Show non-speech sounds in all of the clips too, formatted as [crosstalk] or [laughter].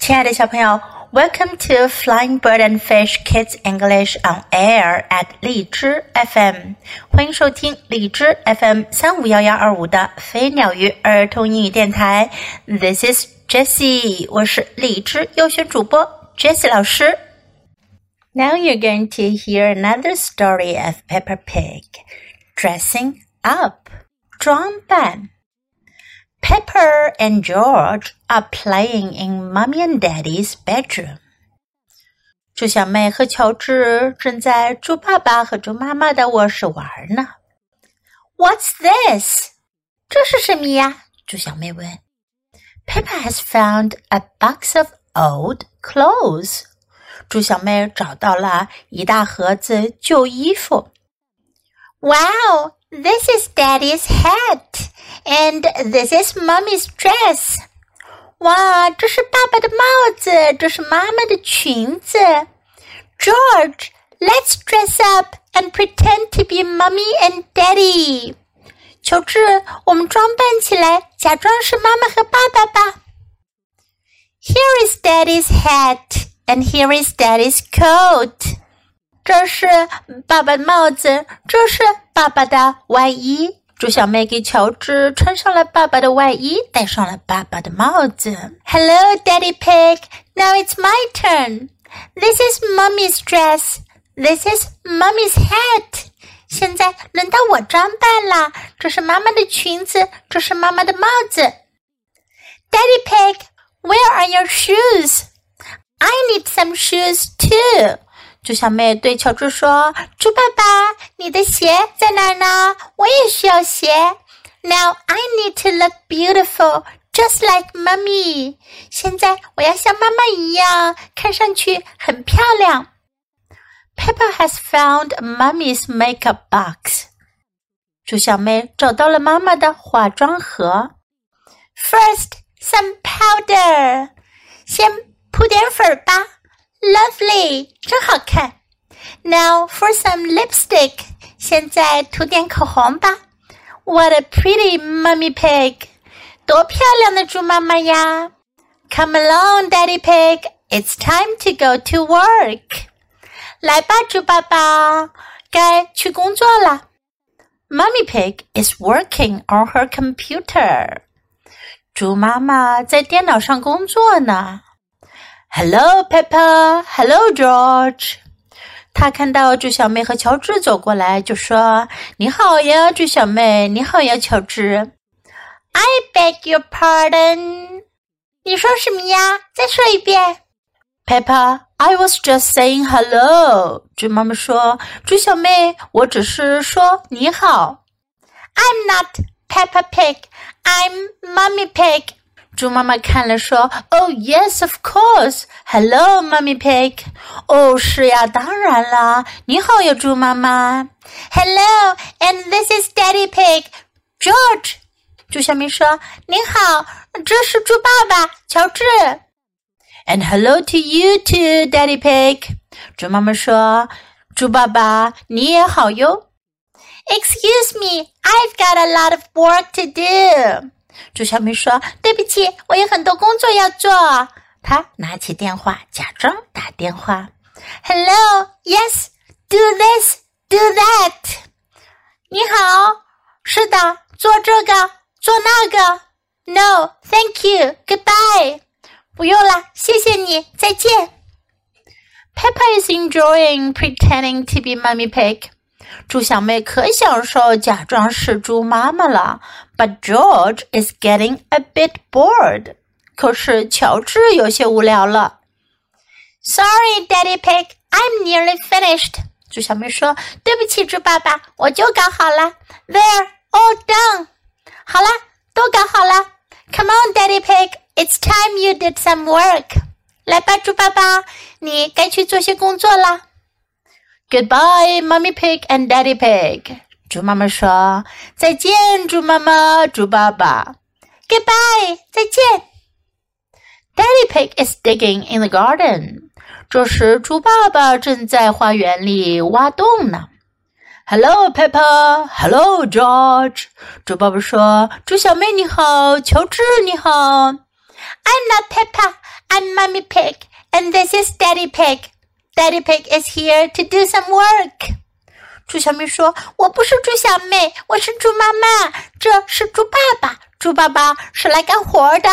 亲爱的小朋友，Welcome to Flying Bird and Fish Kids English on Air at 荔枝 FM，欢迎收听荔枝 FM 三五幺幺二五的飞鸟鱼儿童英语电台。This is Jessie，我是荔枝优选主播 Jessie 老师。Now you're going to hear another story of Peppa Pig dressing up，装扮。 Peppa and George are playing in Mommy and Daddy's bedroom. 猪小妹和乔治正在猪爸爸和猪妈妈的卧室玩呢。What's this？这是什么呀？猪小妹问。Peppa has found a box of old clothes。猪小妹找到了一大盒子旧衣服。Wow! this is Daddy's hat. And this is Mommy's dress. 哇，这是爸爸的帽子，这是妈妈的裙子。George, let's dress up and pretend to be Mommy and Daddy. 乔治，我们装扮起来，假装是妈妈和爸爸吧。Here is Daddy's hat, and here is Daddy's coat. 这是爸爸的帽子，这是 爸爸的外衣。猪小妹给乔治穿上了爸爸的外衣，戴上了爸爸的帽子。Hello, Daddy Pig. Now it's my turn. This is Mummy's dress. This is Mummy's hat. 现在轮到我装扮了。这是妈妈的裙子，这是妈妈的帽子。Daddy Pig, where are your shoes? I need some shoes too. 猪小妹对乔治说：“猪爸爸，你的鞋在哪儿呢？我也需要鞋。Now I need to look beautiful, just like mommy。现在我要像妈妈一样，看上去很漂亮。” Peppa has found mommy's makeup box。猪小妹找到了妈妈的化妆盒。First, some powder。先铺点粉吧。Lovely，真好看。Now for some lipstick，现在涂点口红吧。What a pretty mummy pig，多漂亮的猪妈妈呀！Come along, Daddy Pig, it's time to go to work。来吧，猪爸爸，该去工作了。Mummy Pig is working on her computer。猪妈妈在电脑上工作呢。 Hello, Peppa. Hello, George. 他看到猪小妹和乔治走过来，就说：“你好呀，猪小妹！你好呀，乔治。” I beg your pardon. 你说什么呀？再说一遍。Peppa, I was just saying hello. 猪妈妈说：“猪小妹，我只是说你好。” I'm not Peppa Pig. I'm Mummy Pig. 猪妈妈看了说：“Oh yes, of course. Hello, Mummy Pig. 哦，是呀，当然啦。你好呀，猪妈妈。Hello, and this is Daddy Pig, George. 猪小妹说：“你好，这是猪爸爸，乔治。” And hello to you too, Daddy Pig. 猪妈妈说：“猪爸爸，你也好哟。” Excuse me, I've got a lot of work to do. 猪小妹说：“对不起，我有很多工作要做。”她拿起电话，假装打电话。“Hello, yes, do this, do that。”你好，是的，做这个，做那个。“No, thank you, goodbye。”不用了，谢谢你，再见。Peppa is enjoying pretending to be Mummy Pig. 猪小妹可享受假装是猪妈妈了 ，But George is getting a bit bored。可是乔治有些无聊了。Sorry, Daddy Pig, I'm nearly finished。猪小妹说：“对不起，猪爸爸，我就搞好了。There, all done。好了，都搞好了。Come on, Daddy Pig, it's time you did some work。来吧，猪爸爸，你该去做些工作了。” Goodbye, Mummy Pig and Daddy Pig。 猪妈妈说：“再见，猪妈妈，猪爸爸。” Goodbye，再见。Daddy Pig is digging in the garden。这时，猪爸爸正在花园里挖洞呢。Hello, Peppa. Hello, George. 猪爸爸说：“猪小妹你好，乔治你好。” I'm not Peppa. I'm I'm Mummy Pig, and this is Daddy Pig. Daddy Pig is here to do some work. 猪小妹说：“我不是猪小妹，我是猪妈妈，这是猪爸爸。猪爸爸是来干活的。”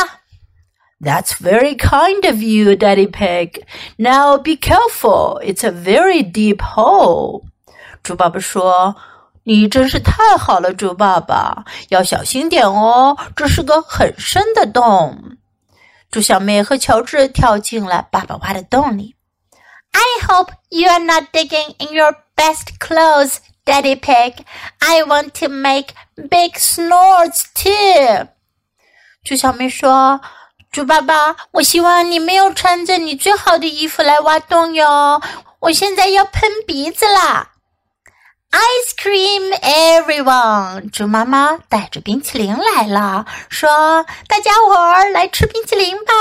That's very kind of you, Daddy Pig. Now be careful. It's a very deep hole. 猪爸爸说：“你真是太好了，猪爸爸，要小心点哦，这是个很深的洞。”猪小妹和乔治跳进了爸爸挖的洞里。I hope you are not digging in your best clothes, Daddy Pig. I want to make big snorts too. 猪小妹说：“猪爸爸，我希望你没有穿着你最好的衣服来挖洞哟。我现在要喷鼻子啦。” Ice cream, everyone！猪妈妈带着冰淇淋来了，说：“大家伙儿来吃冰淇淋吧！”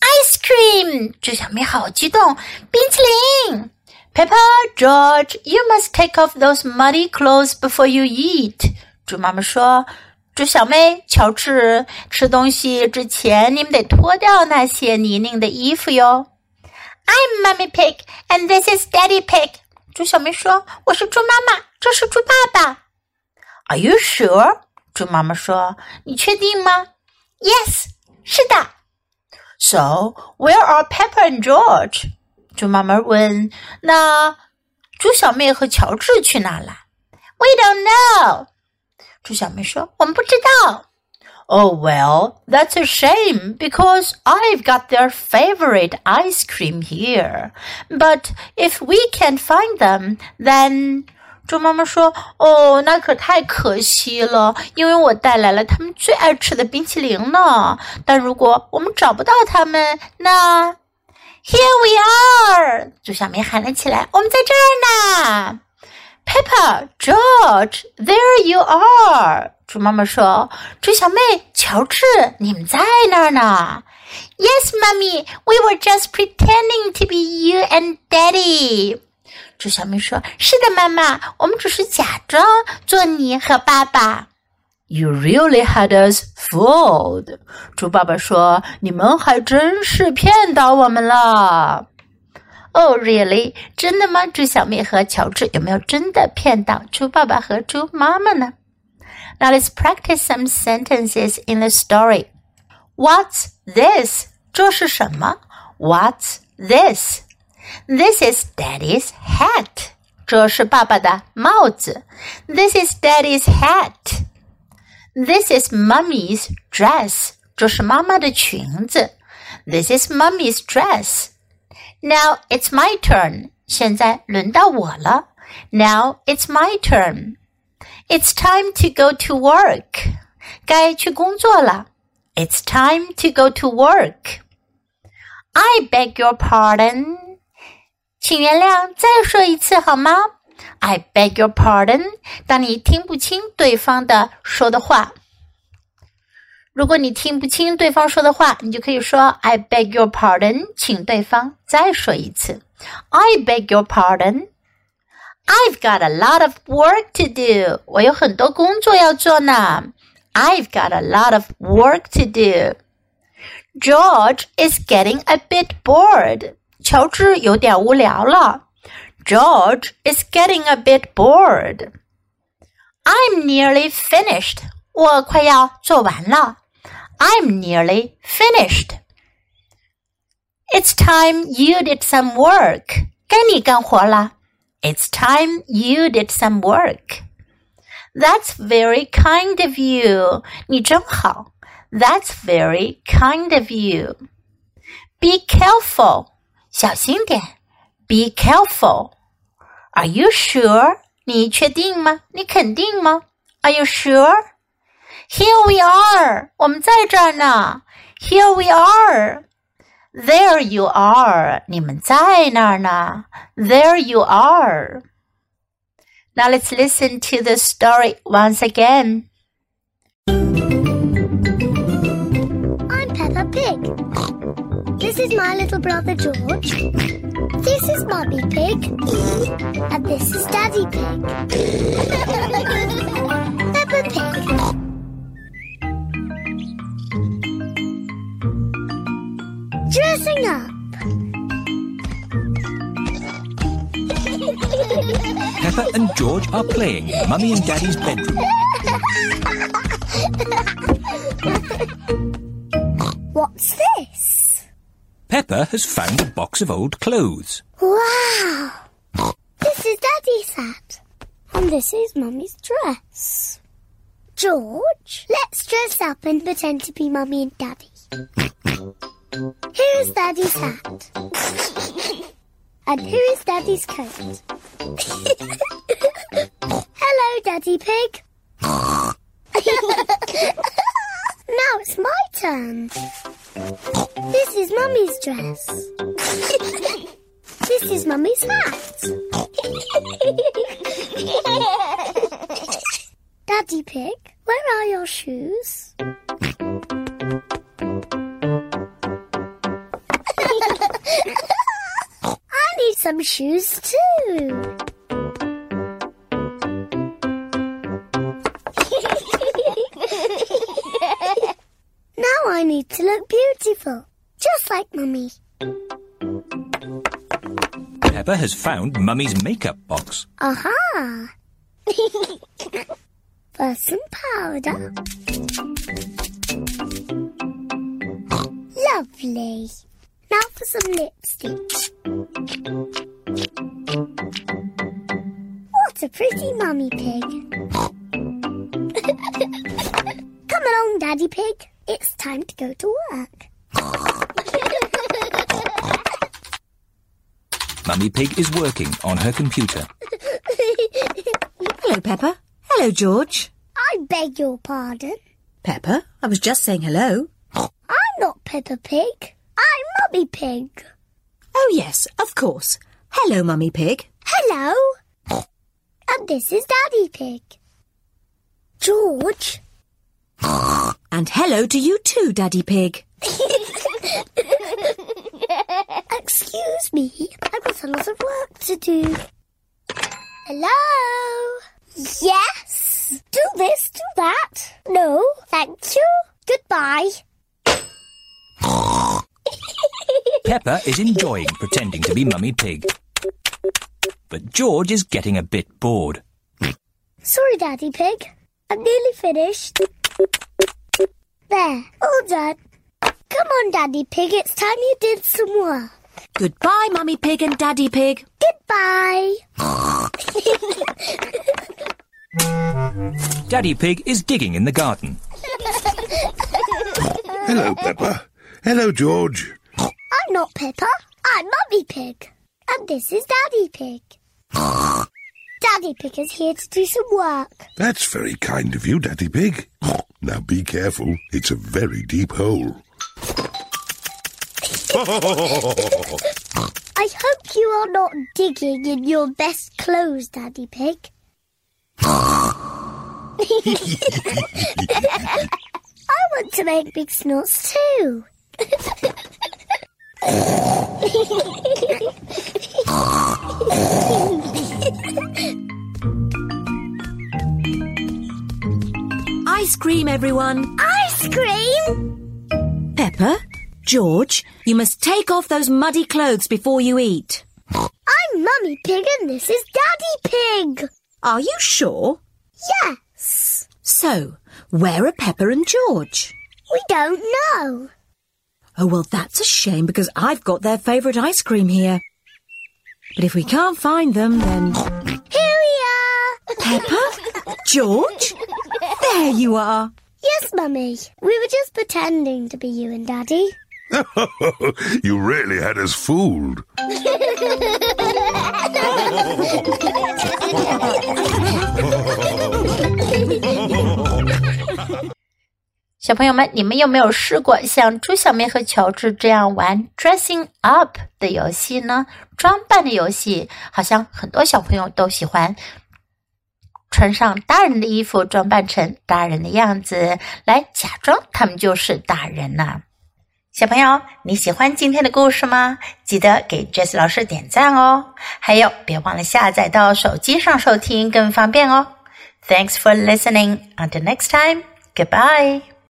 Ice cream！猪小妹好激动，冰淇淋。 Peppa, George, you must take off those muddy clothes before you eat. 猪妈妈说：“猪小妹，乔治，吃东西之前，你们得脱掉那些泥泞的衣服哟。” I'm Mummy Pig, and this is Daddy Pig. 猪小妹说：“我是猪妈妈，这是猪爸爸。” Are you sure? 猪妈妈说：“你确定吗？” sure？猪妈妈说：“你确定吗？”Yes，是的。So where are Peppa and George？猪妈妈问：“那猪小妹和乔治去哪了？”We don't know。猪小妹说：“我们不知道。” Oh, well, that's a shame because I've got their favorite ice cream here. But if we can't find them, then 猪妈妈说：“哦，那可太可惜了，因为我带来了他们最爱吃的冰淇淋呢。但如果我们找不到他们，那 Here we are！” 猪小妹喊了起来：“我们在这儿呢！” Peppa, George, there you are！猪妈妈说：“猪小妹，乔治，你们在那儿呢。” Yes, Mummy, we were just pretending to be you and Daddy。猪小妹说：“是的，妈妈，我们只是假装做你和爸爸。” You really had us fooled。猪爸爸说：“你们还真是骗到我们了。” Oh, really？真的吗？猪小妹和乔治有没有真的骗到猪爸爸和猪妈妈呢？Now let's practice some sentences in the story. What's this? 这是什么？What's this? This is Daddy's hat. 这是爸爸的帽子。This is Daddy's hat. This is Mummy's dress. 这是妈妈的裙子。This is Mummy's dress. Now it's my turn. 现在轮到我了。Now it's my turn. It's time to go to work. 该去工作了。It's time to go to work. I beg your pardon. 请原谅，再说一次好吗 ？I beg your pardon. 当你听不清对方的说的话。如果你听不清对方说的话，你就可以说 "I beg your pardon"，请对方再说一次。I beg your pardon. I've got a lot of work to do. 我有很多工作要做呢。I've got a lot of work to do. George is getting a bit bored. 乔治有点无聊了。 George is getting a bit bored. I'm nearly finished. 我快要做完了。I'm nearly finished. It's time you did some work. 该你干活了。It's time you did some work. That's very kind of you. 你真好。That's very kind of you. Be careful. 小心点。 Be careful. Are you sure? 你确定吗？你肯定吗？Are you sure? Here we are，我们在这儿呢。Here we are。There you are，你们在那儿呢。There you are。Now let's listen to the story once again. I'm Peppa Pig. This is my little brother George. This is Mummy Pig. And this is Daddy Pig. Peppa Pig. Dressing up. Peppa and George are playing in Mummy and Daddy's bedroom. What's this? Peppa has found a box of old clothes. Wow! This is Daddy's hat. And this is Mummy's dress. George, let's dress up and pretend to be Mummy and Daddy. Here is Daddy's hat. and here is Daddy's coat. Hello, Daddy Pig. [laughs] now it's my turn. This is Mummy's dress. this is Mummy's hat. Daddy Pig, where are your shoes? [laughs] I need some shoes too. I need to look beautiful, just like Mummy. Peppa has found Mummy's makeup box. Aha! [laughs] First some powder. Lovely. Now for some lipstick. What a pretty mummy pig. [laughs] Come along, Daddy Pig. It's time to go to work. [laughs] Mummy Pig is working on her computer. Hello, Peppa. Hello, George. I beg your pardon. Peppa, I was just saying hello. I'm not Peppa Pig. I'm Mummy Pig. Oh, yes, of course. Hello, Mummy Pig. Hello. And this is Daddy Pig. George. [laughs] And hello to you too, Daddy Pig. [laughs] Excuse me, I've got a lot of work to do. Hello? Yes? Do this, do that. No, thank you. Goodbye. [laughs] Peppa is enjoying pretending to be Mummy Pig. But George is getting a bit bored. Sorry, Daddy Pig. I'm nearly finished. There, all done. Come on, Daddy Pig, it's time you did some work. Goodbye, Mummy Pig and Daddy Pig. Goodbye. [laughs] Daddy Pig is digging in the garden. Hello, Peppa. Hello, George. I'm not Peppa. I'm Mummy Pig. And this is Daddy Pig. [laughs] Daddy Pig is here to do some work. That's very kind of you, Daddy Pig. [laughs] Now be careful. It's a very deep hole. I hope you are not digging in your best clothes, Daddy Pig. [laughs] I want to make big snorts too. [laughs] everyone. Ice cream? Peppa, George, you must take off those muddy clothes before you eat. I'm Mummy Pig and this is Daddy Pig. Are you sure? Yes. So, where are Peppa and George? We don't know. Oh, well, that's a shame because I've got their favourite ice cream here. But if we can't find them, then. Here we are. Peppa? [laughs] George? There you are. Yes, Mummy. We were just pretending to be you and Daddy. you really had us fooled. 小朋友们，你们有没有试过像猪小妹和乔治这样玩 dressing up 的游戏呢？装扮的游戏，好像很多小朋友都喜欢穿上大人的衣服，装扮成大人的样子，来假装他们就是大人呢、小朋友，你喜欢今天的故事吗？记得给 Jess 老师点赞哦！还有，别忘了下载到手机上收听，更方便哦。Thanks for listening. Until next time. Goodbye.